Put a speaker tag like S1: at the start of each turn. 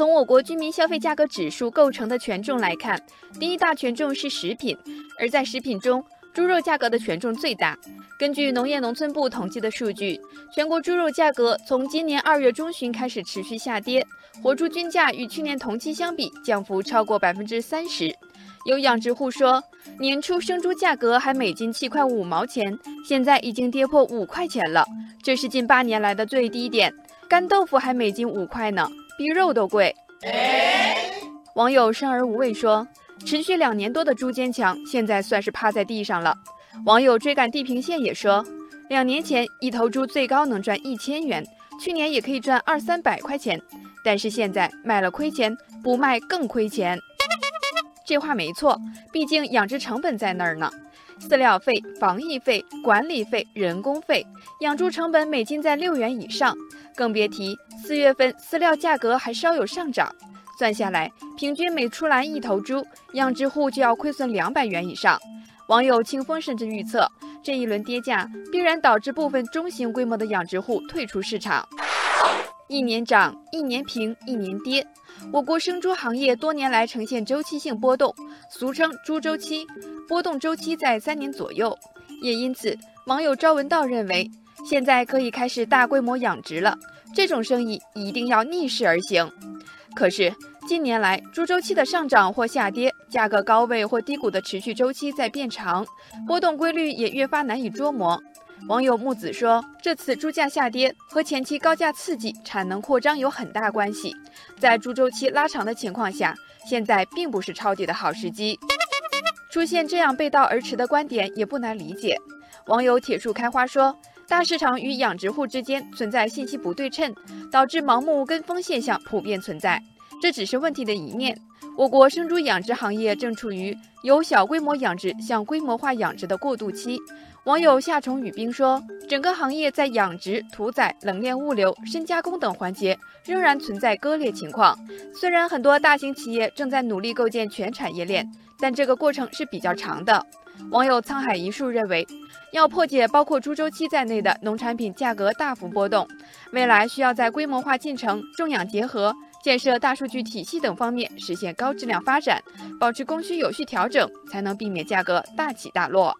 S1: 从我国居民消费价格指数构成的权重来看，第一大权重是食品，而在食品中，猪肉价格的权重最大。根据农业农村部统计的数据，全国猪肉价格从今年二月中旬开始持续下跌，活猪均价与去年同期相比降幅超过百分之三十。有养殖户说，年初生猪价格还每斤七块五毛钱，现在已经跌破五块钱了，这是近八年来的最低点。干豆腐还每斤五块呢，比肉都贵。网友生而无畏说，持续两年多的猪坚强，现在算是趴在地上了。网友追赶地平线也说，两年前一头猪最高能赚一千元，去年也可以赚二三百块钱，但是现在卖了亏钱，不卖更亏钱。这话没错，毕竟养殖成本在那儿呢，饲料费、防疫费、管理费、人工费，养猪成本每斤在六元以上，更别提四月份饲料价格还稍有上涨，算下来，平均每出栏一头猪，养殖户就要亏损两百元以上。网友清风甚至预测，这一轮跌价必然导致部分中型规模的养殖户退出市场。一年涨，一年平，一年跌。我国生猪行业多年来呈现周期性波动，俗称“猪周期”，波动周期在三年左右。也因此，网友朝文道认为，现在可以开始大规模养殖了。这种生意一定要逆势而行。可是近年来，猪周期的上涨或下跌，价格高位或低谷的持续周期在变长，波动规律也越发难以捉摸。网友木子说：“这次猪价下跌和前期高价刺激产能扩张有很大关系，在猪周期拉长的情况下，现在并不是抄底的好时机。出现这样背道而驰的观点也不难理解。”网友铁树开花说：“大市场与养殖户之间存在信息不对称，导致盲目跟风现象普遍存在，这只是问题的一面。我国生猪养殖行业正处于由小规模养殖向规模化养殖的过渡期。”网友夏虫语冰说：“整个行业在养殖、屠宰、冷链物流、深加工等环节仍然存在割裂情况。虽然很多大型企业正在努力构建全产业链，但这个过程是比较长的。”网友沧海一粟认为，要破解包括猪周期在内的农产品价格大幅波动，未来需要在规模化进程、种养结合、建设大数据体系等方面实现高质量发展，保持供需有序调整，才能避免价格大起大落。